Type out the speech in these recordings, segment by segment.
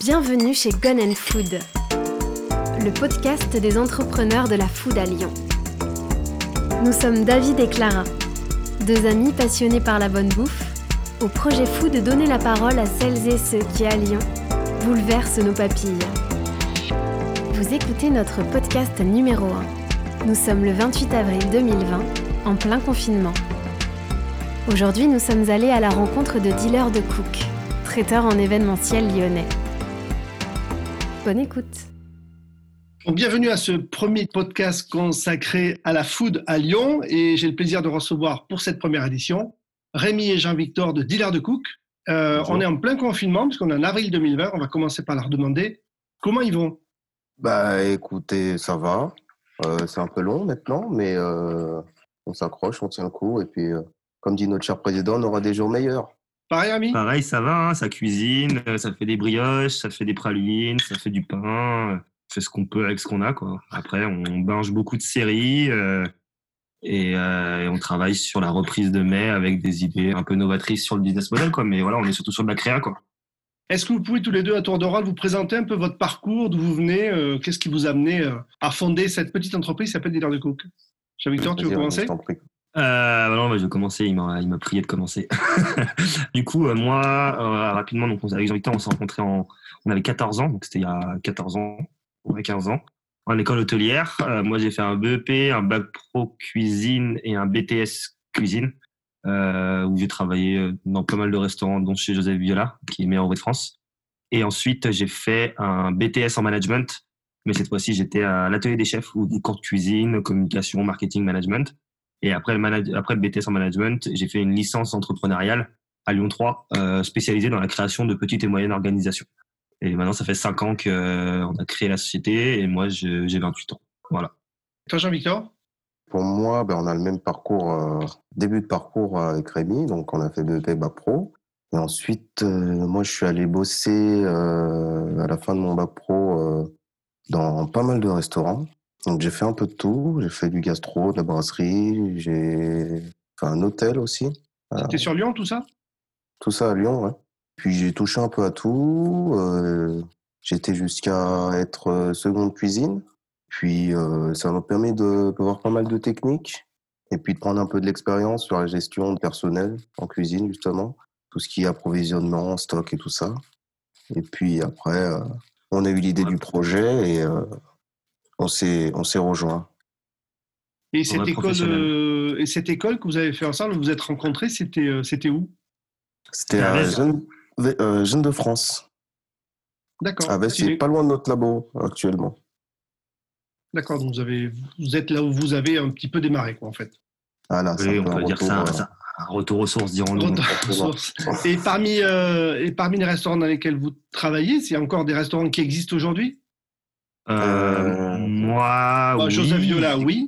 Bienvenue chez Gun Food, le podcast des entrepreneurs de la food à Lyon. Nous sommes David et Clara, deux amis passionnés par la bonne bouffe, au projet fou de donner la parole à celles et ceux qui, à Lyon, bouleversent nos papilles. Vous écoutez notre podcast numéro 1. Nous sommes le 28 avril 2020, en plein confinement. Aujourd'hui, nous sommes allés à la rencontre de dealers de cook, traiteurs en événementiel lyonnais. Bonne écoute. bienvenue à ce premier podcast consacré à la food à Lyon et j'ai le plaisir de recevoir pour cette première édition Rémi et Jean-Victor de Dealer de Cook. Euh, on est en plein confinement puisqu'on est en avril 2020. On va commencer par leur demander comment ils vont. Bah écoutez, ça va. Euh, c'est un peu long maintenant, mais euh, on s'accroche, on tient le coup et puis, comme dit notre cher président, on aura des jours meilleurs. Pareil, ami? Pareil, ça va, hein, ça cuisine, euh, ça fait des brioches, ça fait des pralines, ça fait du pain, on euh, fait ce qu'on peut avec ce qu'on a. Quoi. Après, on binge beaucoup de séries euh, et, on travaille sur la reprise de mai avec des idées un peu novatrices sur le business model. Quoi. Mais voilà, on est surtout sur de la créa. Quoi. Est-ce que vous pouvez tous les deux à tour de rôle vous présenter un peu votre parcours, d'où vous venez, qu'est-ce qui vous a amené à fonder cette petite entreprise qui s'appelle Dealer de Cook? Jean-Victor, tu veux commencer? Euh, bah non, je vais commencer. Il m'a, il m'a prié de commencer. du coup, euh, moi, euh, rapidement, donc, avec Jean-Victor, on s'est rencontrés en, on avait 14 ans, donc c'était il y a 14 ans, ou 15 ans, en école hôtelière. Euh, moi, j'ai fait un BEP, un bac pro cuisine et un BTS cuisine, euh, où j'ai travaillé dans pas mal de restaurants, dont chez Joseph Viola, qui est meilleur de France. Et ensuite, j'ai fait un BTS en management, mais cette fois-ci, j'étais à l'atelier des chefs, ou cours de cuisine, communication, marketing, management. Et après le, après le BTS en management, j'ai fait une licence entrepreneuriale à Lyon 3, euh, spécialisée dans la création de petites et moyennes organisations. Et maintenant, ça fait 5 ans qu'on euh, a créé la société et moi, j'ai 28 ans. Voilà. Toi, Jean-Victor? Pour moi, ben, on a le même parcours, euh, début de parcours avec Rémi. Donc, on a fait BEP Bac Pro. Et ensuite, moi, je suis allé bosser à la fin de mon Bac Pro dans pas mal de restaurants. Donc j'ai fait un peu de tout. J'ai fait du gastro, de la brasserie, j'ai fait un hôtel aussi. C'était sur Lyon tout ça? Tout ça à Lyon, ouais. Puis j'ai touché un peu à tout. Euh, J'étais jusqu'à être euh, seconde cuisine. Puis euh, ça m'a permis de, voir pas mal de techniques et puis de prendre un peu de l'expérience sur la gestion de personnel en cuisine justement, tout ce qui est approvisionnement, stock et tout ça. Et puis après, euh, on a eu l'idée du projet et on s'est rejoint. Et cette école euh, et cette école que vous avez fait ensemble, vous vous êtes rencontrés, c'était euh, c'était où? C'était à Jeune, euh, Jeune, de France. D'accord. Ah ben, c'est pas loin de notre labo actuellement. D'accord, donc vous avez vous êtes là où vous avez un petit peu démarré quoi en fait. Ah là, oui, on peut dire ça, un retour aux sources, dirons-nous. Et parmi et parmi les restaurants dans lesquels vous travaillez, c'est encore des restaurants qui existent aujourd'hui? euh, euh, moi, bah, oui. Joseph Viola, oui.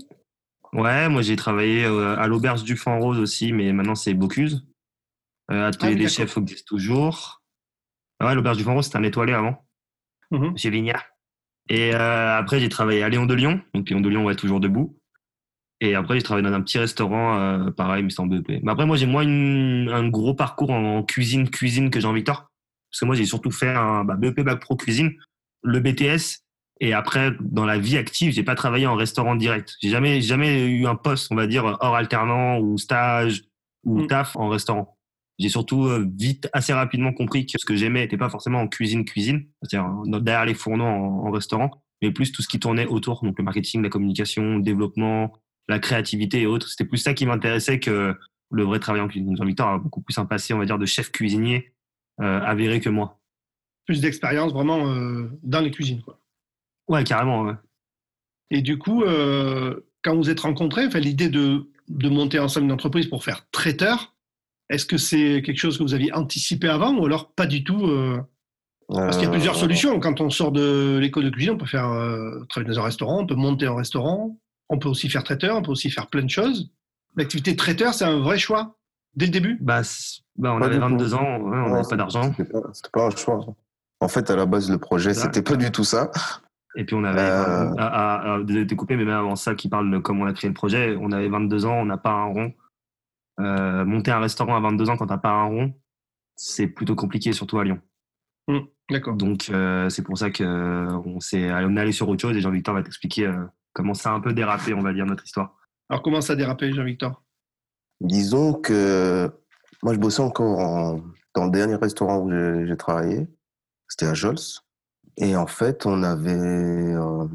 Ouais, moi j'ai travaillé euh, à l'auberge du Fan Rose aussi, mais maintenant c'est Bocuse. Euh, Atelier ah des chefs existe toujours. ouais, l'auberge du Fan Rose, c'était un étoilé avant, mmh. chez Vignard. Et euh, après, j'ai travaillé à Léon de Lyon. Donc Léon de Lyon, ouais, toujours debout. Et après, j'ai travaillé dans un petit restaurant, euh, pareil, mais sans BEP. Mais après, moi, j'ai moins un gros parcours en cuisine, cuisine que Jean-Victor. Parce que moi, j'ai surtout fait un bah, BEP Bac Pro Cuisine, le BTS et après, dans la vie active, j'ai pas travaillé en restaurant direct. J'ai jamais, jamais eu un poste, on va dire, hors alternant ou stage ou mm. taf en restaurant. J'ai surtout euh, vite, assez rapidement compris que ce que j'aimais n'était pas forcément en cuisine, cuisine, c'est-à-dire euh, derrière les fourneaux en, restaurant, mais plus tout ce qui tournait autour, donc le marketing, la communication, le développement, la créativité et autres. C'était plus ça qui m'intéressait que le vrai travail en cuisine. Jean-Victor a beaucoup plus un passé, on va dire, de chef cuisinier euh, avéré que moi. Plus d'expérience vraiment euh, dans les cuisines, quoi. Ouais, carrément. Et du coup, euh, quand vous êtes rencontrés, enfin, l'idée de, de monter ensemble une entreprise pour faire traiteur, est-ce que c'est quelque chose que vous aviez anticipé avant ou alors pas du tout euh, Parce qu'il y a plusieurs euh, solutions. Quand on sort de l'école de cuisine, on peut faire travailler dans un restaurant, on peut monter un restaurant, on peut aussi faire traiteur, on peut aussi faire plein de choses. L'activité traiteur, c'est un vrai choix dès le début? Bah, bah on avait 22 ans, on n'avait pas d'argent. C'était pas, pas, un choix. En fait, à la base, le projet, c'était pas du tout ça. Et puis on avait, euh... à, à, désolé de couper, mais même avant ça, qui parle de comment on a créé le projet, on avait 22 ans, on n'a pas un rond. Euh, monter un restaurant à 22 ans quand t'as pas un rond, c'est plutôt compliqué, surtout à Lyon. Mmh, d'accord. Donc, c'est pour ça qu'on est, on est allé sur autre chose et Jean-Victor va t'expliquer comment ça a un peu dérapé, on va dire, notre histoire. Alors, comment ça a dérapé, Jean-Victor? Disons que moi, je bossais encore dans le dernier restaurant où j'ai travaillé. C'était à Jols. Et en fait, on avait, euh,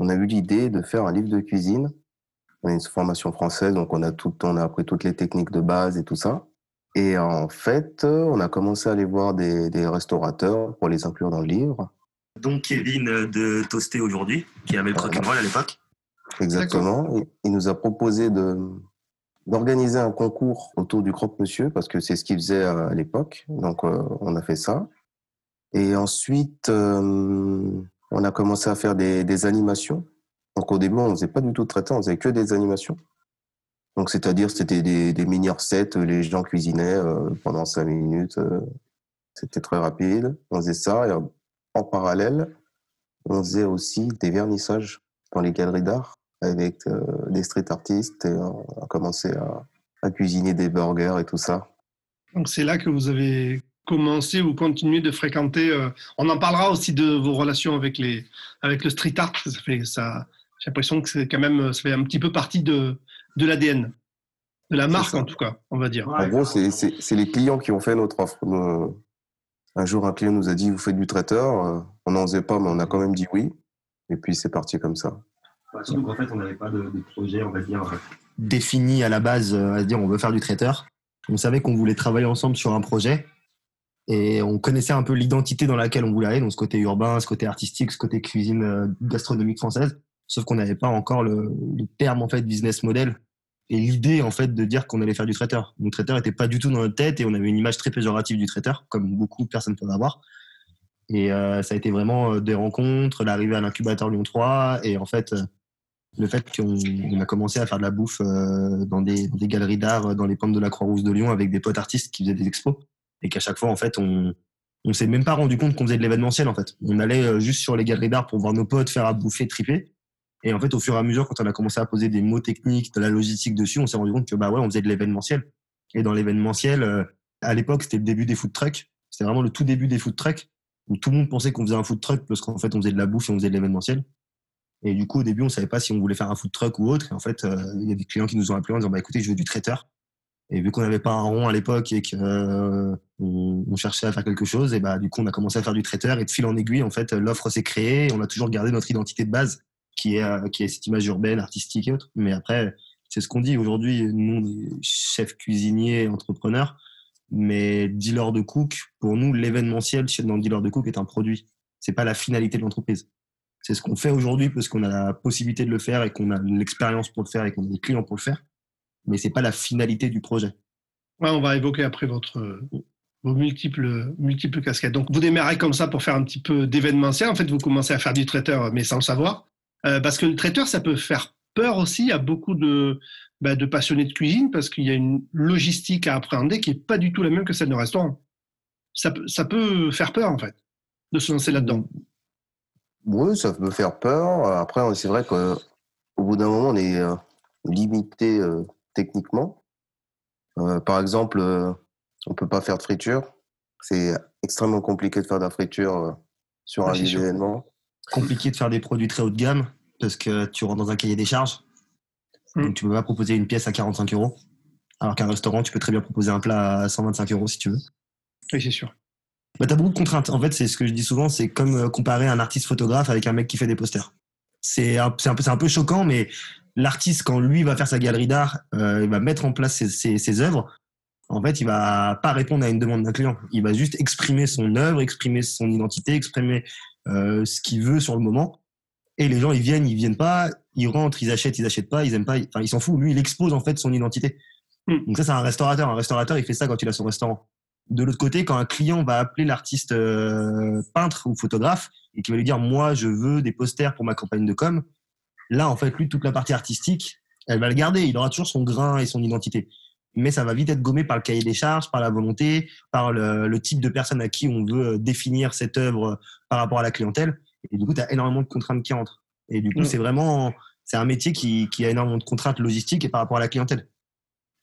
on a eu l'idée de faire un livre de cuisine. On a une formation française, donc on a tout, on a appris toutes les techniques de base et tout ça. Et en fait, on a commencé à aller voir des, restaurateurs pour les inclure dans le livre. Donc Kevin de Toasté aujourd'hui, qui avait le rock'n'roll à l'époque. Exactement. Il nous a proposé de d'organiser un concours autour du croque-monsieur parce que c'est ce qu'il faisait à l'époque. Donc euh, on a fait ça. Et ensuite, euh, on a commencé à faire des, animations. Donc au début, on faisait pas du tout de traitement, on faisait que des animations. Donc c'est-à-dire, c'était des, mini recettes, les gens cuisinaient euh, pendant cinq minutes. Euh, c'était très rapide. On faisait ça. Et en parallèle, on faisait aussi des vernissages dans les galeries d'art avec des street artistes et on a commencé à cuisiner des burgers et tout ça. Donc c'est là que vous avez commencer ou continuer de fréquenter euh, On en parlera aussi de vos relations avec, les, avec le street art. Ça fait, ça, j'ai l'impression que c'est quand même, ça fait un petit peu partie de, de l'ADN, de la marque en tout cas, on va dire. En gros, c'est, c'est, les clients qui ont fait notre offre. Un jour, un client nous a dit Vous faites du traiteur euh, On n'en faisait pas, mais on a quand même dit oui. Et puis, c'est parti comme ça. en fait, on n'avait pas de, projet, on va dire, défini à la base, euh, à dire on veut faire du traiteur. On savait qu'on voulait travailler ensemble sur un projet et on connaissait un peu l'identité dans laquelle on voulait aller, donc ce côté urbain, ce côté artistique, ce côté cuisine euh, gastronomique française. Sauf qu'on n'avait pas encore le, terme en fait business model et l'idée en fait de dire qu'on allait faire du traiteur. Le traiteur était pas du tout dans notre tête et on avait une image très péjorative du traiteur, comme beaucoup de personnes peuvent avoir. Et euh, ça a été vraiment euh, des rencontres, l'arrivée à l'incubateur Lyon 3 et en fait le fait qu'on a commencé à faire de la bouffe dans des, des galeries d'art dans les pentes de la Croix-Rouge de Lyon avec des potes artistes qui faisaient des expos et qu'à chaque fois, en fait, on, on s'est même pas rendu compte qu'on faisait de l'événementiel en fait. On allait euh, juste sur les galeries d'art pour voir nos potes faire à bouffer, triper. Et en fait, au fur et à mesure, quand on a commencé à poser des mots techniques, de la logistique dessus, on s'est rendu compte que bah ouais, on faisait de l'événementiel. Et dans l'événementiel, euh, à l'époque, c'était le début des food trucks. C'était vraiment le tout début des food trucks où tout le monde pensait qu'on faisait un food truck parce qu'en fait, on faisait de la bouffe et on faisait de l'événementiel. Et du coup, au début, on savait pas si on voulait faire un food truck ou autre. Et en fait, euh, il y a des clients qui nous ont appelés en disant bah écoutez, je veux du traiteur. Et vu qu'on n'avait pas un rond à l'époque et qu'on euh, on cherchait à faire quelque chose, et bah du coup on a commencé à faire du traiteur et de fil en aiguille en fait l'offre s'est créée. Et on a toujours gardé notre identité de base qui est euh, qui est cette image urbaine, artistique et autres. Mais après c'est ce qu'on dit aujourd'hui. Nous on est chef cuisinier, entrepreneur, mais dealer de cook pour nous l'événementiel dans le dealer de cook est un produit. C'est pas la finalité de l'entreprise. C'est ce qu'on fait aujourd'hui parce qu'on a la possibilité de le faire et qu'on a l'expérience pour le faire et qu'on a des clients pour le faire mais c'est pas la finalité du projet. Ouais, on va évoquer après votre vos multiples multiples casquettes. Donc vous démarrez comme ça pour faire un petit peu d'événementiel. En fait, vous commencez à faire du traiteur, mais sans le savoir, euh, parce que le traiteur, ça peut faire peur aussi à beaucoup de bah, de passionnés de cuisine, parce qu'il y a une logistique à appréhender qui est pas du tout la même que celle d'un restaurant. Ça, ça peut faire peur en fait de se lancer là-dedans. Oui, ça peut faire peur. Après, c'est vrai qu'au bout d'un moment, on est euh, limité euh, techniquement. Euh, par exemple, euh, on peut pas faire de friture. C'est extrêmement compliqué de faire de la friture euh, sur un événement. Compliqué de faire des produits très haut de gamme parce que tu rentres dans un cahier des charges. Hmm. Donc, tu peux pas proposer une pièce à 45 euros. Alors qu'un restaurant, tu peux très bien proposer un plat à 125 euros si tu veux. Oui, c'est sûr. Bah, tu as beaucoup de contraintes. En fait, c'est ce que je dis souvent, c'est comme comparer un artiste photographe avec un mec qui fait des posters. C'est un, un, peu, un peu choquant, mais l'artiste, quand lui va faire sa galerie d'art, euh, il va mettre en place ses, ses, œuvres. En fait, il va pas répondre à une demande d'un client. Il va juste exprimer son œuvre, exprimer son identité, exprimer euh, ce qu'il veut sur le moment. Et les gens, ils viennent, ils viennent pas, ils rentrent, ils achètent, ils achètent pas, ils aiment pas. Enfin, ils s'en foutent. Lui, il expose en fait son identité. Hmm. Donc ça, c'est un restaurateur. Un restaurateur, il fait ça quand il a son restaurant. De l'autre côté, quand un client va appeler l'artiste euh, peintre ou photographe et qui va lui dire, moi, je veux des posters pour ma campagne de com, Là, en fait, lui, toute la partie artistique, elle va le garder. Il aura toujours son grain et son identité. Mais ça va vite être gommé par le cahier des charges, par la volonté, par le, type de personne à qui on veut euh, définir cette œuvre euh, par rapport à la clientèle. Et du coup, tu as énormément de contraintes qui entrent. Et du coup, mm. c'est vraiment, c'est un métier qui, a énormément de contraintes logistiques et par rapport à la clientèle.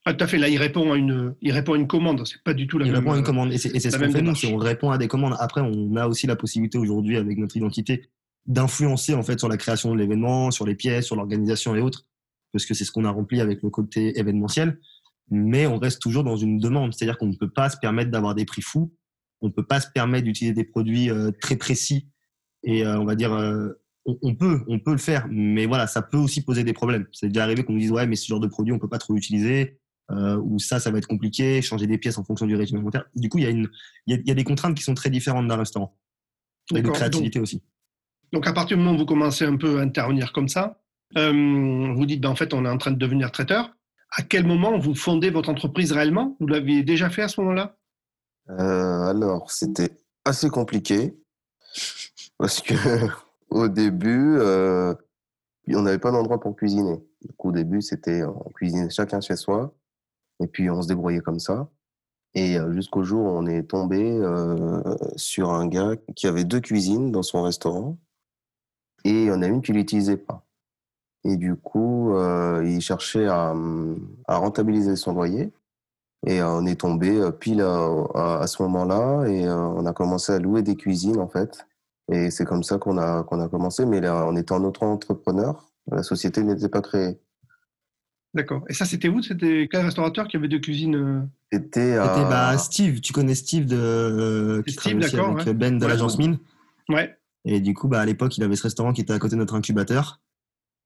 Ah, tout à fait. Là, il répond à une, il répond à une commande. C'est pas du tout la il même. Il répond à une commande. Et c'est ce qu'on fait nous. On répond à des commandes. Après, on a aussi la possibilité aujourd'hui, avec notre identité, d'influencer en fait sur la création de l'événement, sur les pièces, sur l'organisation et autres, parce que c'est ce qu'on a rempli avec le côté événementiel. Mais on reste toujours dans une demande, c'est-à-dire qu'on ne peut pas se permettre d'avoir des prix fous, on ne peut pas se permettre d'utiliser des produits euh, très précis et euh, on va dire euh, on, peut, on peut le faire, mais voilà, ça peut aussi poser des problèmes. C'est déjà arrivé qu'on nous dise ouais, mais ce genre de produit on peut pas trop l'utiliser. ou ça, ça va être compliqué, changer des pièces en fonction du régime alimentaire. Du coup, il y, a une, il y a des contraintes qui sont très différentes d'un restaurant. Et de créativité aussi. Donc, à partir du moment où vous commencez un peu à intervenir comme ça, euh, vous dites, ben, en fait, on est en train de devenir traiteur. À quel moment vous fondez votre entreprise réellement? Vous l'aviez déjà fait à ce moment-là? Euh, Alors, c'était assez compliqué parce que au début, euh, on n'avait pas d'endroit pour cuisiner. au début, c'était on cuisinait chacun chez soi et puis on se débrouillait comme ça. Et jusqu'au jour où on est tombé sur un gars qui avait deux cuisines dans son restaurant et il y en a une qu'il n'utilisait pas. Et du coup, euh, il cherchait à, à, rentabiliser son loyer. Et euh, on est tombé euh, pile à, à, ce moment-là et euh, on a commencé à louer des cuisines en fait. Et c'est comme ça qu'on a, qu'on a commencé. Mais là, on était en auto-entrepreneur. La société n'était pas créée. D'accord. Et ça, c'était où? C'était quel restaurateur qui avait deux cuisines C'était bah, Steve. Tu connais Steve de qui Steve, avec Ben de l'agence Mine. Ouais. Et du coup, bah, à l'époque, il avait ce restaurant qui était à côté de notre incubateur.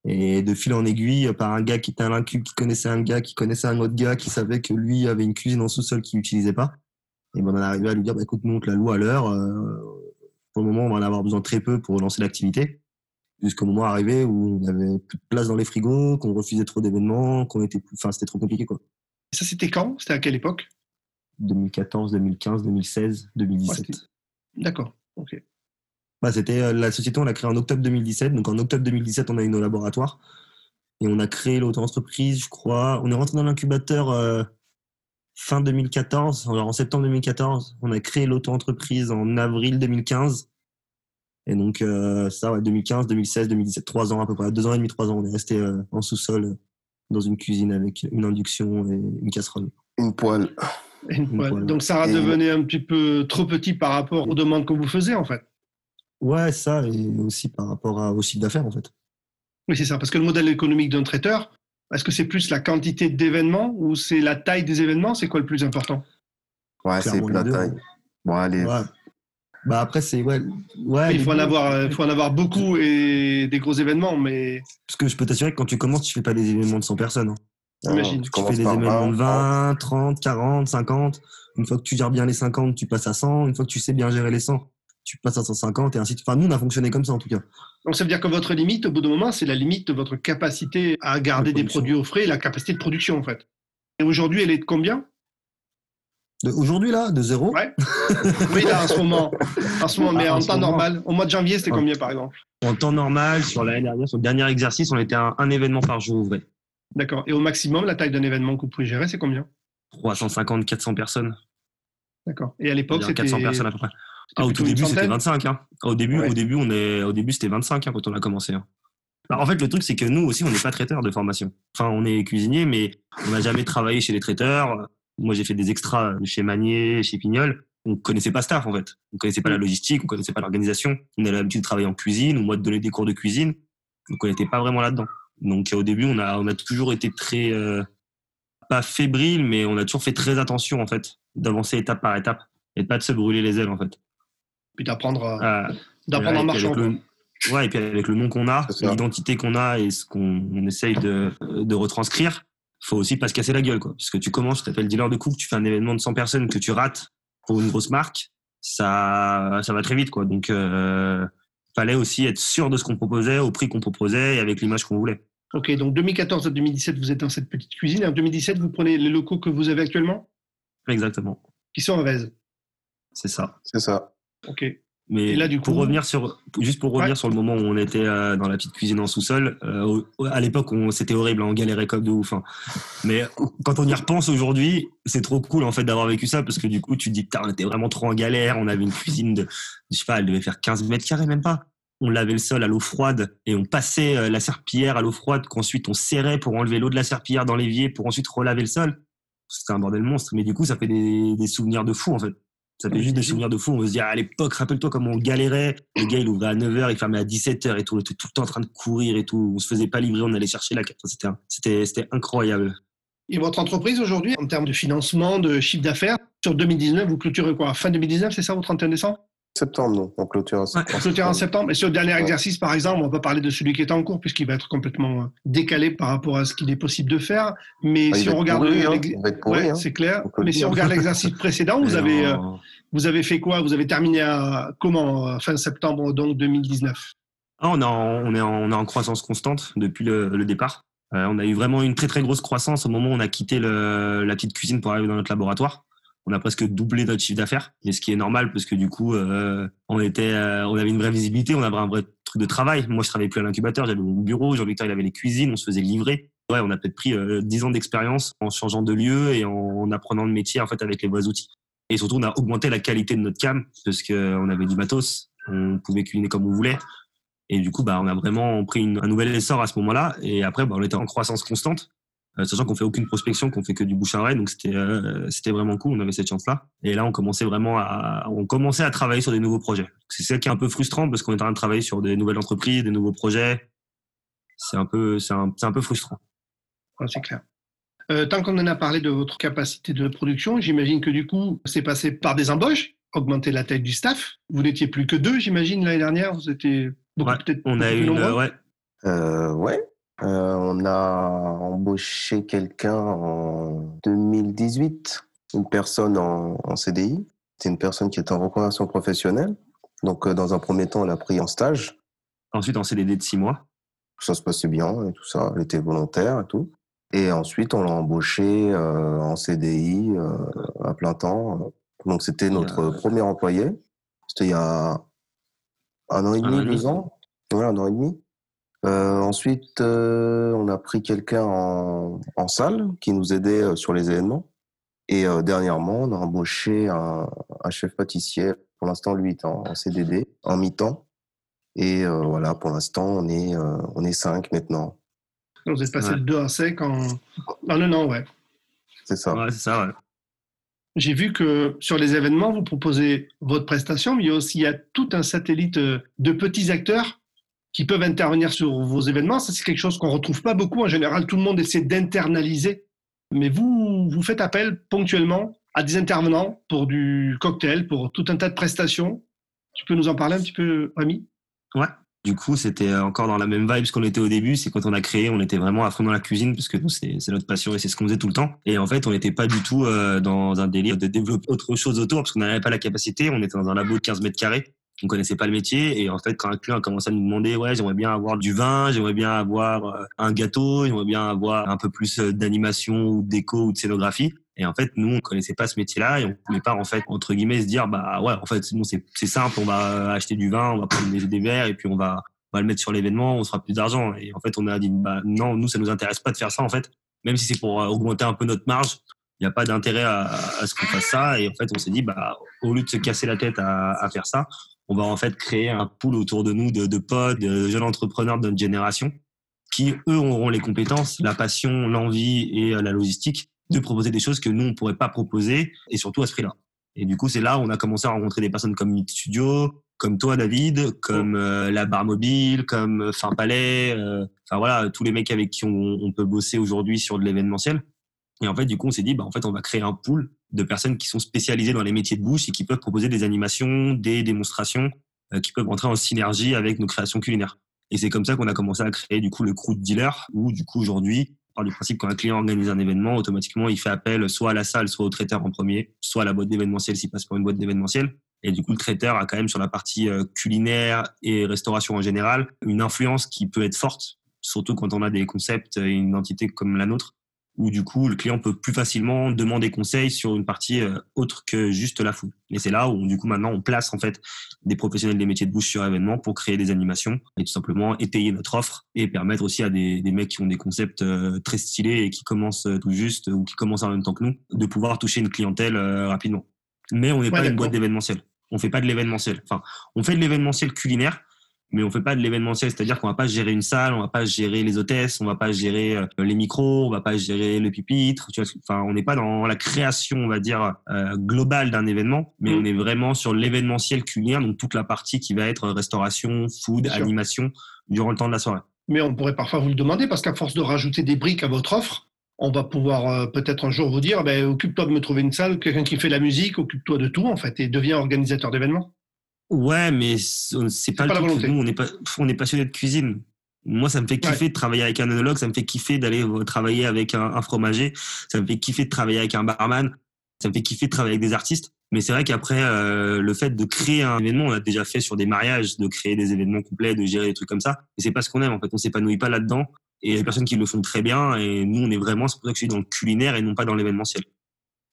Et de fil en aiguille, par un gars qui était un incub, qui connaissait un gars, qui connaissait un autre gars, qui savait que lui avait une cuisine en sous-sol qu'il n'utilisait pas. Et ben, on est arrivé à lui dire, bah, écoute, nous, on te la loue à l'heure. Euh, pour le moment, on va en avoir besoin très peu pour lancer l'activité. Jusqu'au moment arrivé où on avait plus de place dans les frigos, qu'on refusait trop d'événements, qu'on était enfin, c'était trop compliqué, quoi. ça, c'était quand? C'était à quelle époque? 2014, 2015, 2016, 2017. D'accord. Ok. Bah, c'était euh, la société, on l'a créée en octobre 2017. Donc en octobre 2017, on a eu nos laboratoires et on a créé l'auto-entreprise, je crois. On est rentré dans l'incubateur euh, fin 2014, en septembre 2014. On a créé l'auto-entreprise en avril 2015. Et donc euh, ça, ouais, 2015, 2016, 2017, trois ans à peu près, deux ans et demi, trois ans. On est resté en sous-sol dans une cuisine avec une induction et une casserole. Une poêle. Une poêle. Donc ça a devenu un petit peu trop petit par rapport aux demandes que vous faisiez en fait. Ouais, ça, et aussi par rapport à, au chiffre d'affaires, en fait. Oui, c'est ça. Parce que le modèle économique d'un traiteur, est-ce que c'est plus la quantité d'événements ou c'est la taille des événements? C'est quoi le plus important? Ouais, c'est la taille. Bon, allez. Bah après, c'est. Ouais, ouais, il faut en, avoir, il faut en avoir beaucoup et des gros événements, mais. Parce que je peux t'assurer que quand tu commences, tu fais pas des événements de 100 personnes. Hein. Imagine. Tu, fais des événements de 20, 30, 40, 50. Une fois que tu gères bien les 50, tu passes à 100. Une fois que tu sais bien gérer les 100, tu passes à 150 et ainsi de suite. Enfin, nous, on a fonctionné comme ça en tout cas. Donc, ça veut dire que votre limite, au bout d'un moment, c'est la limite de votre capacité à garder des produits au frais, la capacité de production en fait. Et aujourd'hui, elle est de combien? Aujourd'hui, là, de zéro Ouais. oui, là, en ce moment. En ce moment, mais en, temps normal. Au mois de janvier, c'était combien par exemple? En temps normal, sur l'année dernière, sur le dernier exercice, on était à un, événement par jour ouvré. D'accord. Et au maximum, la taille d'un événement que vous pouvez gérer, c'est combien? 350, 400 personnes. D'accord. Et à l'époque, c'était 400 personnes à peu près. Ah, au tout début, c'était 25. Hein. Au début, au début, on est, au début, c'était 25 hein, quand on a commencé. Hein. en fait, le truc, c'est que nous aussi, on n'est pas traiteur de formation. Enfin, on est cuisinier, mais on n'a jamais travaillé chez les traiteurs. Moi, j'ai fait des extras chez Manier, chez Pignol. On connaissait pas staff, en fait. On connaissait pas la logistique, on connaissait pas l'organisation. On avait l'habitude de travailler en cuisine, ou moi de donner des cours de cuisine. Donc, on n'était pas vraiment là-dedans. Donc, au début, on a, on a toujours été très, euh, pas fébrile, mais on a toujours fait très attention, en fait, d'avancer étape par étape et pas de se brûler les ailes, en fait puis d'apprendre à, d'apprendre en marchant. ouais, et puis avec le nom qu'on a, l'identité qu'on a et ce qu'on essaye de, de retranscrire, faut aussi pas se casser la gueule, quoi. Parce que tu commences, tu t'appelles dealer de coupe, tu fais un événement de 100 personnes que tu rates pour une grosse marque, ça, ça va très vite, quoi. Donc, euh, fallait aussi être sûr de ce qu'on proposait, au prix qu'on proposait et avec l'image qu'on voulait. Ok, donc 2014 à 2017, vous êtes dans cette petite cuisine. Et en 2017, vous prenez les locaux que vous avez actuellement? Exactement. Qui sont en Vèze? C'est ça. C'est ça. Ok. Mais là, du coup, pour revenir sur, juste pour revenir sur le moment où on était euh, dans la petite cuisine en sous-sol, euh, à l'époque, c'était horrible, on galérait comme de ouf. Hein. Mais quand on y repense aujourd'hui, c'est trop cool en fait d'avoir vécu ça parce que du coup, tu te dis, on était vraiment trop en galère. On avait une cuisine de, je sais pas, elle devait faire 15 mètres carrés, même pas. On lavait le sol à l'eau froide et on passait euh, la serpillière à l'eau froide qu'ensuite on serrait pour enlever l'eau de la serpillière dans l'évier pour ensuite relaver le sol. c'était un bordel monstre. Mais du coup, ça fait des, des souvenirs de fou, en fait. Ça fait juste des souvenirs de fou. On se dit, à l'époque, rappelle-toi comment on galérait. Les gars, il ouvrait à 9h, il fermait à 17h et tout. On était tout le temps en train de courir et tout. On se faisait pas livrer, on allait chercher la carte. C'était, c'était incroyable. Et votre entreprise aujourd'hui, en termes de financement, de chiffre d'affaires, sur 2019, vous clôturez quoi? Fin 2019, c'est ça, au 31 décembre? Septembre, non. On clôture en septembre. en septembre. Et sur le dernier exercice, par exemple, on va parler de celui qui est en cours, puisqu'il va être complètement euh, décalé par rapport à ce qu'il est possible de faire. Mais si on regarde. Hein. c'est clair. Mais si on regarde l'exercice précédent, vous avez, euh, vous avez fait quoi? Vous avez terminé à comment euh, Fin septembre, donc 2019 ah, on, est en, on, est on est en croissance constante depuis le, départ. on a eu vraiment une très très grosse croissance au moment où on a quitté le, la petite cuisine pour arriver dans notre laboratoire on a presque doublé notre chiffre d'affaires, mais ce qui est normal parce que du coup, euh, on était, euh, on avait une vraie visibilité, on avait un vrai truc de travail. Moi, je travaillais plus à l'incubateur, j'avais mon bureau, Jean-Victor il avait les cuisines, on se faisait livrer. Ouais, on a peut-être pris euh, 10 ans d'expérience en changeant de lieu et en, apprenant le métier en fait avec les vrais outils. Et surtout, on a augmenté la qualité de notre cam parce qu'on avait du matos, on pouvait cuisiner comme on voulait. Et du coup, bah, on a vraiment pris un nouvel essor à ce moment-là. Et après, bah, on était en croissance constante. Euh, sachant qu'on fait aucune prospection, qu'on fait que du bouche à oreille, donc c'était euh, c'était vraiment cool. On avait cette chance-là. Et là, on commençait vraiment à on commençait à travailler sur des nouveaux projets. C'est ça qui est un peu frustrant parce qu'on est en train de travailler sur des nouvelles entreprises, des nouveaux projets. C'est un peu c'est un, un, peu frustrant. c'est clair. Euh, tant qu'on en a parlé de votre capacité de production, j'imagine que du coup, c'est passé par des embauches, augmenter la taille du staff. Vous n'étiez plus que deux, j'imagine, l'année dernière. Vous étiez beaucoup peut-être. On a eu une, ouais. Euh, ouais, euh, on a embauché quelqu'un en 2018, une personne en, CDI. C'est une personne qui est en reconversion professionnelle. Donc, euh, dans un premier temps, on l'a pris en stage. Ensuite, en CDD de six mois. Ça se passait bien et tout ça. Elle était volontaire et tout. Et ensuite, on l'a embauché euh, en CDI à plein temps. Donc, c'était notre premier employé. C'était il y a un an et demi, deux ans. Ouais, un an et demi. Euh, ensuite, euh, on a pris quelqu'un en, salle qui nous aidait euh, sur les événements. Et dernièrement, on a embauché un, chef pâtissier. Pour l'instant, lui est en, CDD, en mi-temps. Et voilà, pour l'instant, on est, on est cinq maintenant. vous êtes passé de 2 à 5 en, en un an, ouais. C'est ça. Ouais, c'est ça, ouais. J'ai vu que sur les événements, vous proposez votre prestation, mais il y a aussi il y a tout un satellite de petits acteurs qui peuvent intervenir sur vos événements. Ça, c'est quelque chose qu'on retrouve pas beaucoup. En général, tout le monde essaie d'internaliser. Mais vous, vous faites appel ponctuellement à des intervenants pour du cocktail, pour tout un tas de prestations. Tu peux nous en parler un petit peu, Rémi? Ouais. Du coup, c'était encore dans la même vibe qu'on était au début. C'est quand on a créé, on était vraiment à dans la cuisine parce que c'est notre passion et c'est ce qu'on faisait tout le temps. Et en fait, on n'était pas du tout euh, dans un délire de développer autre chose autour parce qu'on n'avait pas la capacité. On était dans un labo de 15 mètres carrés on connaissait pas le métier et en fait quand un client a commencé à nous demander ouais j'aimerais bien avoir du vin j'aimerais bien avoir euh, un gâteau j'aimerais bien avoir un peu plus euh, d'animation ou déco ou de scénographie. Et en fait nous on connaissait pas ce métier là et on pouvait pas en fait entre guillemets se dire bah ouais en fait bon, c'est simple on va acheter du vin on va prendre des, verres et puis on va on va le mettre sur l'événement on sera plus d'argent. Et en fait on a dit bah non nous ça nous intéresse pas de faire ça en fait. Même si c'est pour euh, augmenter un peu notre marge il n'y a pas d'intérêt à, à, ce qu'on fasse ça. Et en fait, on s'est dit, bah, au lieu de se casser la tête à, à faire ça, on va en fait créer un pool autour de nous de, de potes, de jeunes entrepreneurs de notre génération qui, eux, auront les compétences, la passion, l'envie et euh, la logistique de proposer des choses que nous, on pourrait pas proposer et surtout à ce prix-là. Et du coup, c'est là où on a commencé à rencontrer des personnes comme Meet Studio, comme toi, David, comme euh, la Bar Mobile, comme euh, Fin Palais, enfin voilà, tous les mecs avec qui on, on peut bosser aujourd'hui sur de l'événementiel. Et en fait, du coup, on s'est dit, bah, en fait, on va créer un pool de personnes qui sont spécialisées dans les métiers de bouche et qui peuvent proposer des animations, des démonstrations, euh, qui peuvent entrer en synergie avec nos créations culinaires. Et c'est comme ça qu'on a commencé à créer, du coup, le crew de dealer, où, du coup, aujourd'hui, par le principe, quand un client organise un événement, automatiquement, il fait appel soit à la salle, soit au traiteur en premier, soit à la boîte d'événementiel s'il passe par une boîte d'événementiel. Et du coup, le traiteur a quand même sur la partie euh, culinaire et restauration en général une influence qui peut être forte, surtout quand on a des concepts et une entité comme la nôtre où du coup le client peut plus facilement demander conseil sur une partie euh, autre que juste la food. Et c'est là où du coup maintenant on place en fait des professionnels des métiers de bouche sur événement pour créer des animations et tout simplement étayer notre offre et permettre aussi à des, des mecs qui ont des concepts euh, très stylés et qui commencent tout juste ou qui commencent en même temps que nous de pouvoir toucher une clientèle euh, rapidement. Mais on n'est pas une boîte d'événementiel. On fait pas de l'événementiel. Enfin, on fait de l'événementiel culinaire, mais on fait pas de l'événementiel, c'est-à-dire qu'on va pas gérer une salle, on va pas gérer les hôtesses, on va pas gérer euh, les micros, on va pas gérer le pupitre. Tu vois, enfin, on n'est pas dans la création, on va dire euh, globale d'un événement, mais mm. on est vraiment sur l'événementiel culinaire, donc toute la partie qui va être restauration, food, animation durant le temps de la soirée. Mais on pourrait parfois vous le demander parce qu'à force de rajouter des briques à votre offre, on va pouvoir euh, peut-être un jour vous dire, ben, occupe-toi de me trouver une salle, quelqu'un qui fait la musique, occupe-toi de tout en fait, et deviens organisateur d'événements. Ouais, mais c'est pas, pas le truc. Nous, on est, pas, on est passionné de cuisine. Moi, ça me fait kiffer de travailler avec un œnologue, ça me fait kiffer d'aller euh, travailler avec un, fromager, ça me fait kiffer de travailler avec un barman, ça me fait kiffer de travailler avec des artistes. Mais c'est vrai qu'après, euh, le fait de créer un événement, on a déjà fait sur des mariages, de créer des événements complets, de gérer des trucs comme ça. Et c'est pas ce qu'on aime, en fait. On s'épanouit pas là-dedans. Et il y a des personnes qui le font très bien. Et nous, on est vraiment, c'est pour ça que je suis dans le culinaire et non pas dans l'événementiel.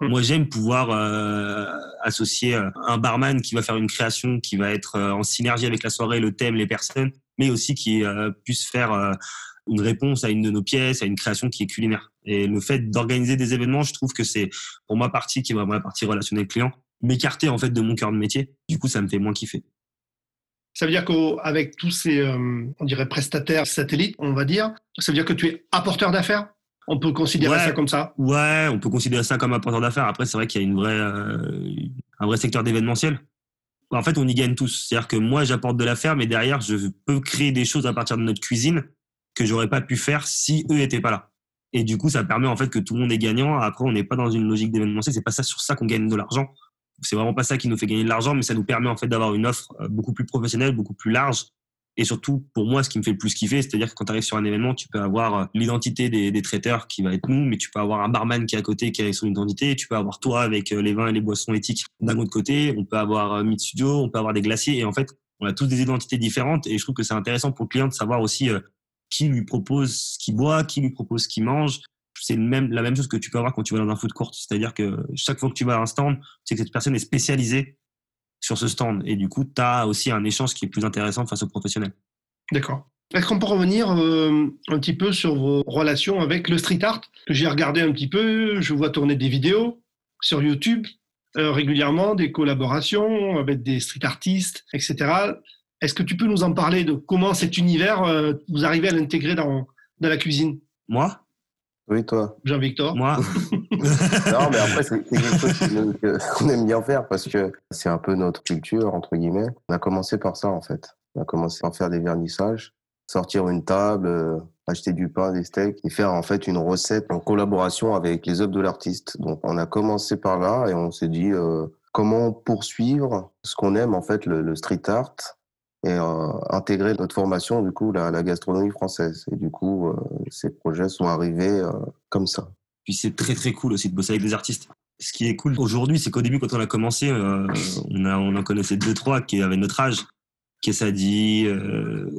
Mmh. Moi, j'aime pouvoir euh, associer euh, un barman qui va faire une création qui va être euh, en synergie avec la soirée, le thème, les personnes, mais aussi qui puisse faire une réponse à une de nos pièces, à une création qui est culinaire. Et le fait d'organiser des événements, je trouve que c'est pour moi partie qui est vraiment la partie relationnelle client, m'écarter en fait de mon cœur de métier. Du coup, ça me fait moins kiffer. Ça veut dire qu'avec tous ces, on dirait prestataires satellites, on va dire, ça veut dire que tu es apporteur d'affaires? On peut considérer ça comme ça? Ouais, on peut considérer ça comme un porteur d'affaires. Après, c'est vrai qu'il y a une vraie, euh, un vrai secteur d'événementiel. En fait, on y gagne tous. C'est-à-dire que moi, j'apporte de l'affaire, mais derrière, je peux créer des choses à partir de notre cuisine que j'aurais pas pu faire si eux étaient pas là. Et du coup, ça permet en fait que tout le monde est gagnant. Après, on n'est pas dans une logique d'événementiel. C'est pas ça sur ça qu'on gagne de l'argent. C'est vraiment pas ça qui nous fait gagner de l'argent, mais ça nous permet en fait d'avoir une offre euh, beaucoup plus professionnelle, beaucoup plus large, et surtout, pour moi, ce qui me fait le plus kiffer, c'est-à-dire que quand tu arrives sur un événement, tu peux avoir euh, l'identité des, traiteurs qui va être nous, mais tu peux avoir un barman qui est à côté qui a son identité, tu peux avoir toi avec euh, les vins et les boissons éthiques d'un autre côté, on peut avoir euh, Meat Studio, on peut avoir des glaciers, et en fait, on a tous des identités différentes, et je trouve que c'est intéressant pour le client de savoir aussi qui lui propose ce qu'il boit, qui lui propose ce qu'il mange. C'est la même chose que tu peux avoir quand tu vas dans un food court, c'est-à-dire que chaque fois que tu vas à un stand, sais que cette personne est spécialisée sur ce stand. Et du coup, tu as aussi un échange qui est plus intéressant face aux professionnels. D'accord. Est-ce qu'on peut revenir euh, un petit peu sur vos relations avec le street art? Que j'ai regardé un petit peu, je vois tourner des vidéos sur YouTube euh, régulièrement, des collaborations avec des street artistes, etc. Est-ce que tu peux nous en parler de comment cet univers, euh, vous arrivez à l'intégrer dans, dans la cuisine? Moi? Oui, toi. Jean-Victor Moi non, mais après, c'est quelque chose qu'on aime bien faire parce que c'est un peu notre culture, entre guillemets. On a commencé par ça, en fait. On a commencé par faire des vernissages, sortir une table, euh, acheter du pain, des steaks et faire en fait une recette en collaboration avec les œuvres de l'artiste. Donc, on a commencé par là et on s'est dit euh, comment poursuivre ce qu'on aime, en fait, le, street art et euh, intégrer notre formation, du coup, la, gastronomie française. Et du coup, ces projets sont arrivés comme ça. Puis c'est très très cool aussi de bosser avec des artistes. Ce qui est cool aujourd'hui, c'est qu'au début, quand on a commencé, euh, on, a, on en connaissait deux, trois qui avaient notre âge. Kessadi, euh,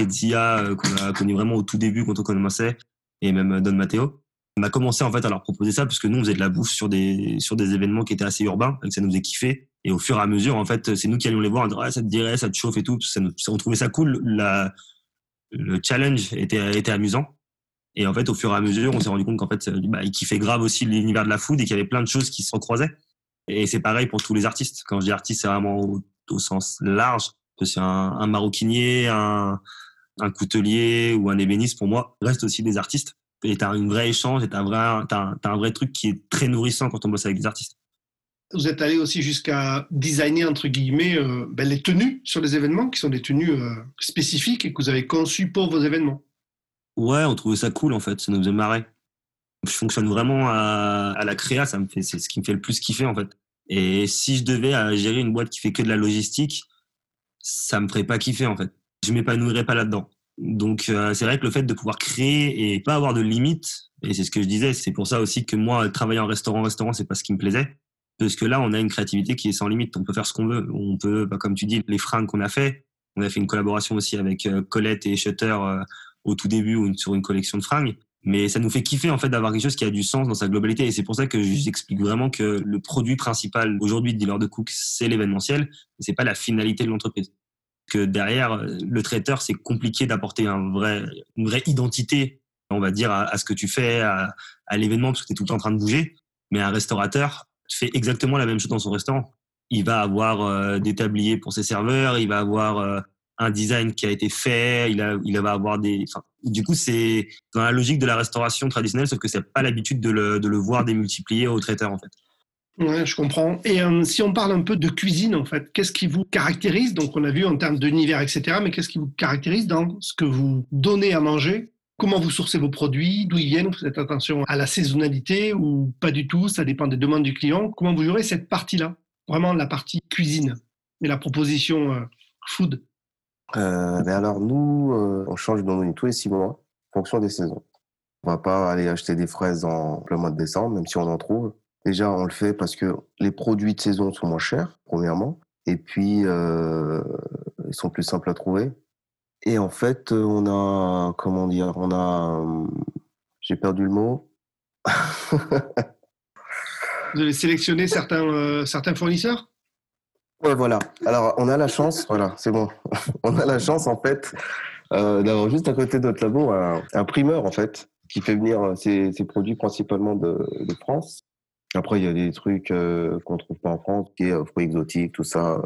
euh, qu'on a connu vraiment au tout début quand on commençait, et même Don Matteo. On a commencé en fait à leur proposer ça parce que nous on faisait de la bouffe sur des sur des événements qui étaient assez urbains et que ça nous faisait kiffer et au fur et à mesure en fait c'est nous qui allions les voir on disait, ça te dirait ça te chauffe et tout ça on trouvait ça cool la, le challenge était était amusant et en fait, au fur et à mesure, on s'est rendu compte qu'en fait, bah, il kiffait grave aussi l'univers de la food et qu'il y avait plein de choses qui se recroisaient. Et c'est pareil pour tous les artistes. Quand je dis artiste, c'est vraiment au, sens large. C'est un, un, maroquinier, un, un coutelier ou un ébéniste, pour moi, reste aussi des artistes. Et t'as un vrai échange et t'as un vrai, as, un vrai truc qui est très nourrissant quand on bosse avec des artistes. Vous êtes allé aussi jusqu'à designer, entre guillemets, euh, ben, les tenues sur les événements, qui sont des tenues euh, spécifiques et que vous avez conçues pour vos événements. Ouais, on trouvait ça cool en fait, ça nous faisait marrer. Je fonctionne vraiment à, la créa, ça me fait, c'est ce qui me fait le plus kiffer en fait. Et si je devais euh, gérer une boîte qui fait que de la logistique, ça me ferait pas kiffer en fait. Je m'épanouirais pas là-dedans. Donc euh, c'est vrai que le fait de pouvoir créer et pas avoir de limites, et c'est ce que je disais, c'est pour ça aussi que moi travailler en restaurant, restaurant, c'est pas ce qui me plaisait, parce que là on a une créativité qui est sans limite. On peut faire ce qu'on veut. On peut, bah, comme tu dis, les fringues qu'on a fait. On a fait une collaboration aussi avec euh, Colette et Shutter au tout début sur une collection de fringues. Mais ça nous fait kiffer en fait d'avoir quelque chose qui a du sens dans sa globalité. Et c'est pour ça que j'explique vraiment que le produit principal aujourd'hui de Dealer de Cook, c'est l'événementiel. C'est pas la finalité de l'entreprise. Que derrière, le traiteur, c'est compliqué d'apporter un vrai, une vraie identité, on va dire, à, ce que tu fais, à, l'événement, parce que tu es tout le temps en train de bouger. Mais un restaurateur fait exactement la même chose dans son restaurant. Il va avoir euh, des tabliers pour ses serveurs, il va avoir euh, un design qui a été fait, il va avoir des. du coup, c'est dans la logique de la restauration traditionnelle, sauf que c'est pas l'habitude de le, de le voir démultiplier au traiteur, en fait. Ouais, je comprends. Et euh, si on parle un peu de cuisine, en fait, qu'est-ce qui vous caractérise? Donc, on a vu en termes d'univers, etc., mais qu'est-ce qui vous caractérise dans ce que vous donnez à manger? Comment vous sourcez vos produits? D'où ils viennent? Vous faites attention à la saisonnalité ou pas du tout? Ça dépend des demandes du client. Comment vous gérez cette partie-là? Vraiment la partie cuisine et la proposition euh, food euh, alors, nous, on change de menu tous les six mois, en fonction des saisons. On va pas aller acheter des fraises en plein mois de décembre, même si on en trouve. Déjà, on le fait parce que les produits de saison sont moins chers, premièrement. Et puis, euh, ils sont plus simples à trouver. Et en fait, on a, comment dire, on a, j'ai perdu le mot. Vous avez sélectionné certains, certains fournisseurs? Ouais, voilà. Alors, on a la chance, voilà, c'est bon. on a la chance, en fait, euh, d'avoir juste à côté de notre labo un, primeur, en fait, qui fait venir ses, produits principalement de, France. Après, il y a des trucs euh, qu'on trouve pas en France, qui est euh, fruits exotiques, tout ça.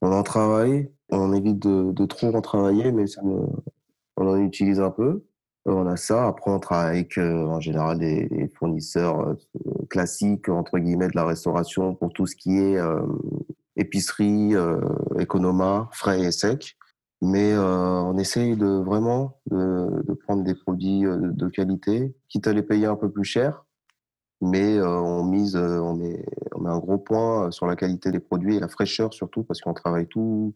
On en travaille. On évite de, trop en travailler, mais on en utilise un peu. On a ça. Après, on travaille avec, en général, des, fournisseurs classiques, entre guillemets, de la restauration pour tout ce qui est épicerie, euh, économa, frais et sec. Mais euh, on essaye de vraiment de, prendre des produits euh, de qualité, quitte à les payer un peu plus cher, mais on mise, on met, on met un gros point sur la qualité des produits et la fraîcheur surtout, parce qu'on travaille tout,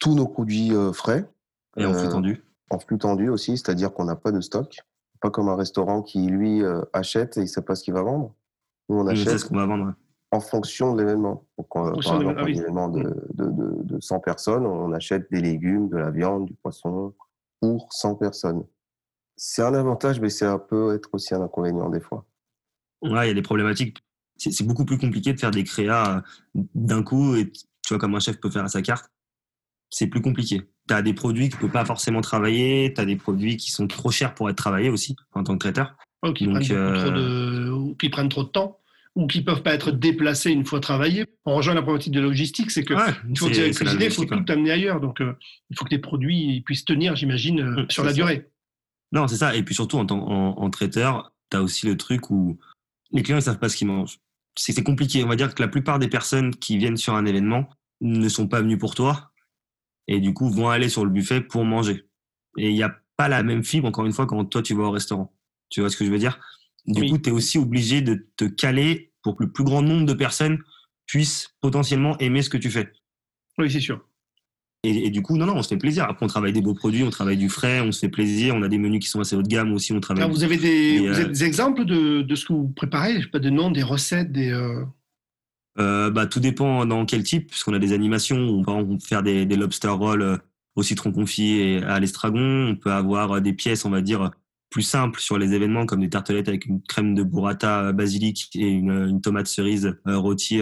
tous nos produits frais. Et en flux tendu. En flux tendu aussi, c'est-à-dire qu'on n'a pas de stock. Pas comme un restaurant qui, lui, achète et il ne sait pas ce qu'il va vendre. Nous, on achète. ce qu'on va vendre en fonction de l'événement. par exemple, un événement de, de, de, 100 personnes, on achète des légumes, de la viande, du poisson pour 100 personnes. C'est un avantage, mais ça peut être aussi un inconvénient des fois. Ouais, il y a des problématiques. C'est beaucoup plus compliqué de faire des créas euh, d'un coup, et tu vois, comme un chef peut faire à sa carte. C'est plus compliqué. Tu as des produits que tu peux pas forcément travailler, tu as des produits qui sont trop chers pour être travaillés aussi en tant que traiteur. Oh, qui, prennent trop de... qui prennent trop de temps ou qui peuvent pas être déplacés une fois travaillés. On rejoint la problématique de logistique, c'est que il faut que tu il faut tout amener ailleurs. Donc, euh, il faut que tes produits puissent tenir, j'imagine, euh, sur la durée. Non, c'est ça. Et puis surtout, en, en, traiteur, tu as aussi le truc où les clients ne savent pas ce qu'ils mangent. C'est compliqué. On va dire que la plupart des personnes qui viennent sur un événement ne sont pas venues pour toi et du coup vont aller sur le buffet pour manger. Et il n'y a pas la même fibre, encore une fois, quand toi tu vas au restaurant. Tu vois ce que je veux dire? Du coup, tu es aussi obligé de te caler pour que le plus grand nombre de personnes puissent potentiellement aimer ce que tu fais. Oui, c'est sûr. Et, du coup, non, non, on se fait plaisir. Après, on travaille des beaux produits, on travaille du frais, on se fait plaisir. On a des menus qui sont assez haut de gamme aussi. On travaille. vous avez des, euh, exemples de, de, ce que vous préparez? Je sais pas des noms, des recettes, des. Euh euh, bah, tout dépend dans quel type, puisqu'on a des animations. On peut faire des, des lobster rolls au citron confit et à l'estragon. On peut avoir des pièces, on va dire, plus simple sur les événements comme des tartelettes avec une crème de burrata basilic et une, une tomate cerise rôtie,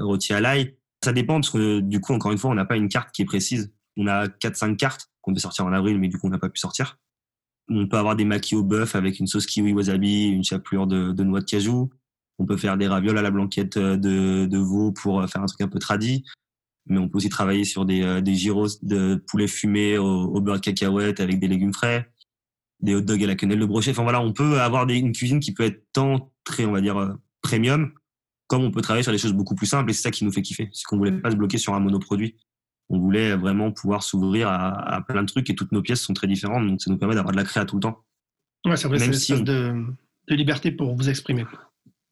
rôtie à l'ail. Ça dépend parce que du coup, encore une fois, on n'a pas une carte qui est précise. On a 4-5 cartes qu'on peut sortir en avril, mais du coup, on n'a pas pu sortir. On peut avoir des maquis au bœuf avec une sauce kiwi wasabi, une chapelure de, noix de cajou. On peut faire des ravioles à la blanquette de, de veau pour faire un truc un peu tradit. Mais on peut aussi travailler sur des, des gyros de poulet fumé au, beurre de cacahuète avec des légumes frais des hot dogs à la quenelle de brochet. Enfin voilà, on peut avoir une cuisine qui peut être tant très, on va dire, euh, premium, comme on peut travailler sur des choses beaucoup plus simples. Et c'est ça qui nous fait kiffer. C'est qu'on voulait pas se bloquer sur un monoproduit. On voulait vraiment pouvoir s'ouvrir à, plein de trucs et toutes nos pièces sont très différentes. Donc ça nous permet d'avoir de la créa tout le temps. Ouais, c'est vrai, c'est si de, de liberté pour vous exprimer.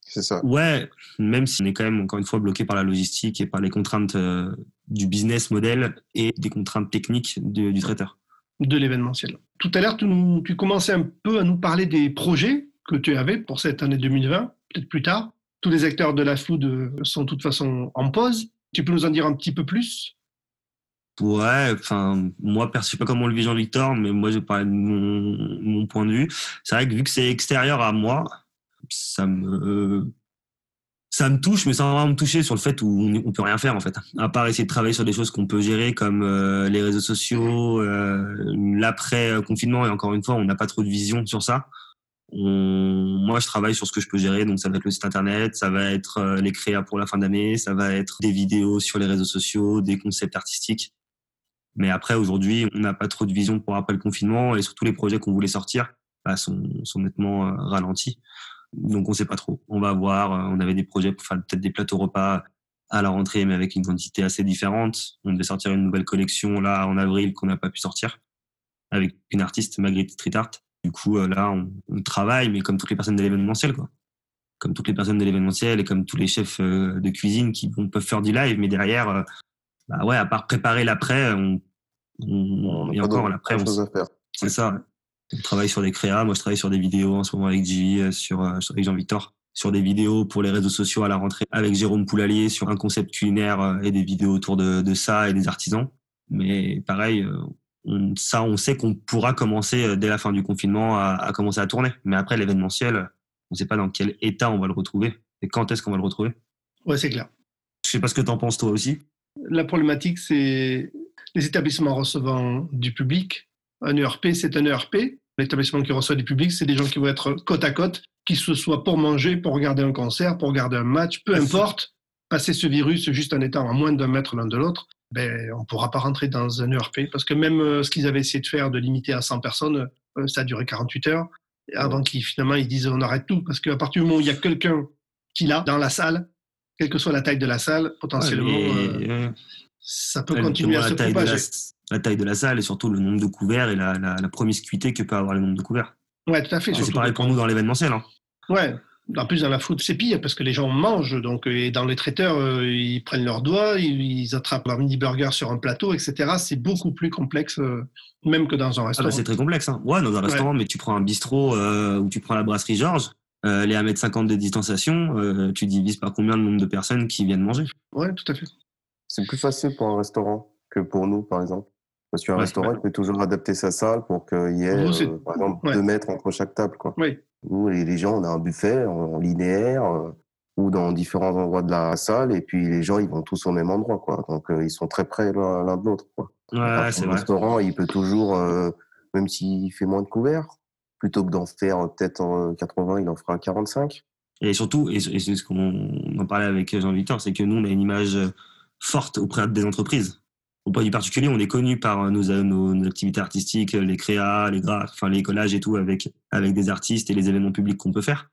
C'est ça. Ouais, même si on est quand même encore une fois bloqué par la logistique et par les contraintes euh, du business model et des contraintes techniques du traiteur de l'événementiel. Tout à l'heure, tu, tu, commençais un peu à nous parler des projets que tu avais pour cette année 2020, peut-être plus tard. Tous les acteurs de la food euh, sont de toute façon en pause. Tu peux nous en dire un petit peu plus? Ouais, enfin, moi, je sais pas comment le vit Jean-Victor, mais moi, je parler de mon, point de vue. C'est vrai que vu que c'est extérieur à moi, ça me, ça me touche, mais sans vraiment me toucher sur le fait où on, peut rien faire en fait, à part essayer de travailler sur des choses qu'on peut gérer comme euh, les réseaux sociaux, euh, l'après confinement et encore une fois, on n'a pas trop de vision sur ça. Moi, je travaille sur ce que je peux gérer, donc ça va être le site internet, ça va être euh, les créas pour la fin d'année, ça va être des vidéos sur les réseaux sociaux, des concepts artistiques. Mais après, aujourd'hui, on n'a pas trop de vision pour après le confinement et surtout les projets qu'on voulait sortir bah, sont, sont nettement euh, ralentis. Donc on sait pas trop. On va voir. Euh, on avait des projets pour faire peut-être des plateaux repas à la rentrée, mais avec une quantité assez différente. On devait sortir une nouvelle collection là en avril qu'on n'a pas pu sortir avec une artiste, Marguerite Street Art. Du coup, euh, là, on, on, travaille, mais comme toutes les personnes de l'événementiel, quoi. Comme toutes les personnes de l'événementiel et comme tous les chefs euh, de cuisine qui vont, peuvent faire du live, mais derrière, bah ouais, à part préparer l'après, on, on, et encore l'après, c'est ça. On travaille sur des créas. Moi, je travaille sur des vidéos en ce moment avec J, euh, sur, euh, avec Jean-Victor, sur des vidéos pour les réseaux sociaux à la rentrée avec Jérôme Poulalier sur un concept culinaire euh, et des vidéos autour de, de ça et des artisans. Mais pareil, on, ça, on sait qu'on pourra commencer dès la fin du confinement à, à commencer à tourner. Mais après, l'événementiel, on ne sait pas dans quel état on va le retrouver et quand est-ce qu'on va le retrouver. Ouais, c'est clair. Je sais pas ce que tu en penses toi aussi. La problématique, c'est les établissements recevant du public. Un ERP, c'est un ERP. L'établissement qui reçoit du public, c'est des gens qui vont être côte à côte, qui ce soit pour manger, pour regarder un concert, pour regarder un match, peu importe. Passer ce virus juste en étant à moins d'un mètre l'un de l'autre, ben, on ne pourra pas rentrer dans un ERP. Parce que même euh, ce qu'ils avaient essayé de faire, de limiter à 100 personnes, euh, ça a duré 48 heures. Avant qu'ils finalement ils disent on arrête tout. Parce qu'à partir du moment où il y a quelqu'un qui l'a dans la salle, quelle que soit la taille de la salle, potentiellement, euh, ça peut continuer à se propager. La, taille de la salle et surtout le nombre de couverts et la, promiscuité que peut avoir le nombre de couverts. Ouais, tout à fait. c'est pareil pour nous dans l'événementiel. Hein. Ouais. En plus, dans la food, c'est pire parce que les gens mangent. Donc, et dans les traiteurs, euh, ils prennent leurs doigts, ils, attrapent leur mini burger sur un plateau, etc. C'est beaucoup plus complexe, euh, même que dans un ah bah, restaurant. c'est très complexe. Hein. Ouais, dans un restaurant, mais tu prends un bistrot ou tu prends la brasserie Georges, euh, les 1m50 de distanciation, euh, tu divises par combien le nombre de personnes qui viennent manger? Ouais, tout à fait. C'est plus facile pour un restaurant que pour nous, par exemple. Parce qu'un restaurant, il peut toujours adapter sa salle pour qu'il y ait, euh, par exemple, deux mètres entre chaque table. Quoi. Oui. Nous, les gens, on a un buffet en, linéaire ou dans différents endroits de la salle, et puis les gens, ils vont tous au même endroit. Quoi. Donc, ils sont très près l'un de l'autre. Ouais, c'est vrai. restaurant, il peut toujours, même s'il fait moins de couverts, plutôt que d'en faire euh, peut-être 80, il en fera 45. Et surtout, et c'est ce qu'on en parlait avec Jean-Victor, c'est que nous, on a une image euh, forte auprès des entreprises. Au point du particulier, on est connu par euh, nos, nos, activités artistiques, les créas, les graphes, enfin les collages et tout avec, avec des artistes et les événements publics qu'on peut faire.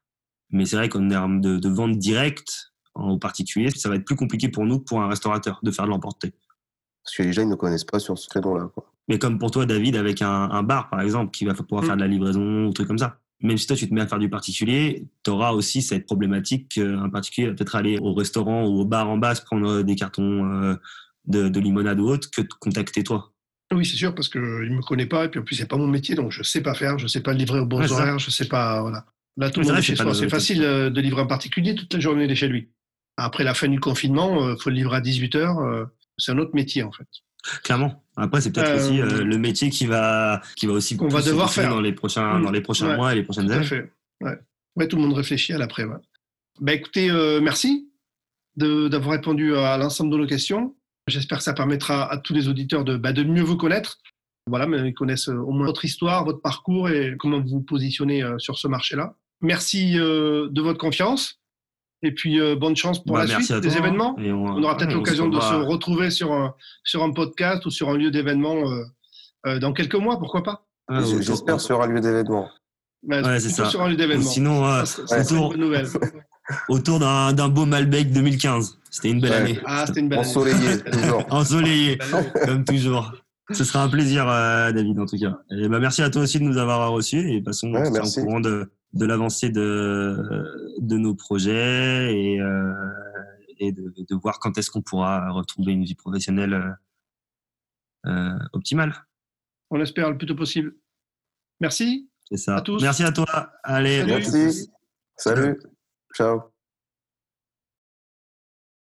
Mais c'est vrai qu'en termes de, de vente directe au particulier, ça va être plus compliqué pour nous que pour un restaurateur de faire de l'emporter. Parce que les gens ils ne connaissent pas sur ce créneau-là. Mais comme pour toi, David, avec un, bar, par exemple, qui va pouvoir faire de la livraison ou trucs comme ça. Même si toi, tu te mets à faire du particulier, tu auras aussi cette problématique qu'un particulier va peut-être aller au restaurant ou au bar en bas, prendre des cartons euh, de, limonade ou autre, que de contacter toi. Oui, c'est sûr, parce qu'il ne me connaît pas, et puis en plus, c'est pas mon métier, donc je ne sais pas faire, je ne sais pas livrer au bon horaires, je ne sais pas. Voilà. Là, tout le monde est chez soi. C'est facile euh, de livrer un particulier toute la journée, il est chez lui. Après la fin du confinement, il euh, faut le livrer à 18h. c'est un autre métier, en fait. Clairement. Après, c'est peut-être aussi euh, le métier qui va, qui va aussi qu'on va devoir faire dans les prochains, dans les prochains mois et les prochaines années. Fait. Ouais. tout le monde réfléchit à l'après. Bah, écoutez, euh, merci d'avoir répondu à l'ensemble de nos questions. J'espère que ça permettra à tous les auditeurs de, bah, de mieux vous connaître. Voilà, mais ils connaissent au moins votre histoire, votre parcours et comment vous vous positionnez euh, sur ce marché-là. Merci de votre confiance. Et puis, euh, bonne chance pour bah, la suite des événements. On, aura peut-être l'occasion de se retrouver sur un, sur un podcast ou sur un lieu d'événement euh, euh, dans quelques mois, pourquoi pas ah, J'espère sur un lieu d'événement. ouais, c'est ça. Sur un lieu d'événement. Sinon, autour, autour d'un beau Malbec 2015. C'était une belle année. Ah, c'était une belle Ensoleillé, toujours. Ensoleillé, comme toujours. Ce sera un plaisir, David, en tout cas. Et bah, merci à toi aussi de nous avoir reçus et passons ouais, au courant de, de l'avancée de, de nos projets et, euh, et de, de, voir quand est-ce qu'on pourra retrouver une vie professionnelle euh, optimale. On l'espère le plus tôt possible. Merci. C'est ça. À tous. Merci à toi. Allez. Merci. Salut. So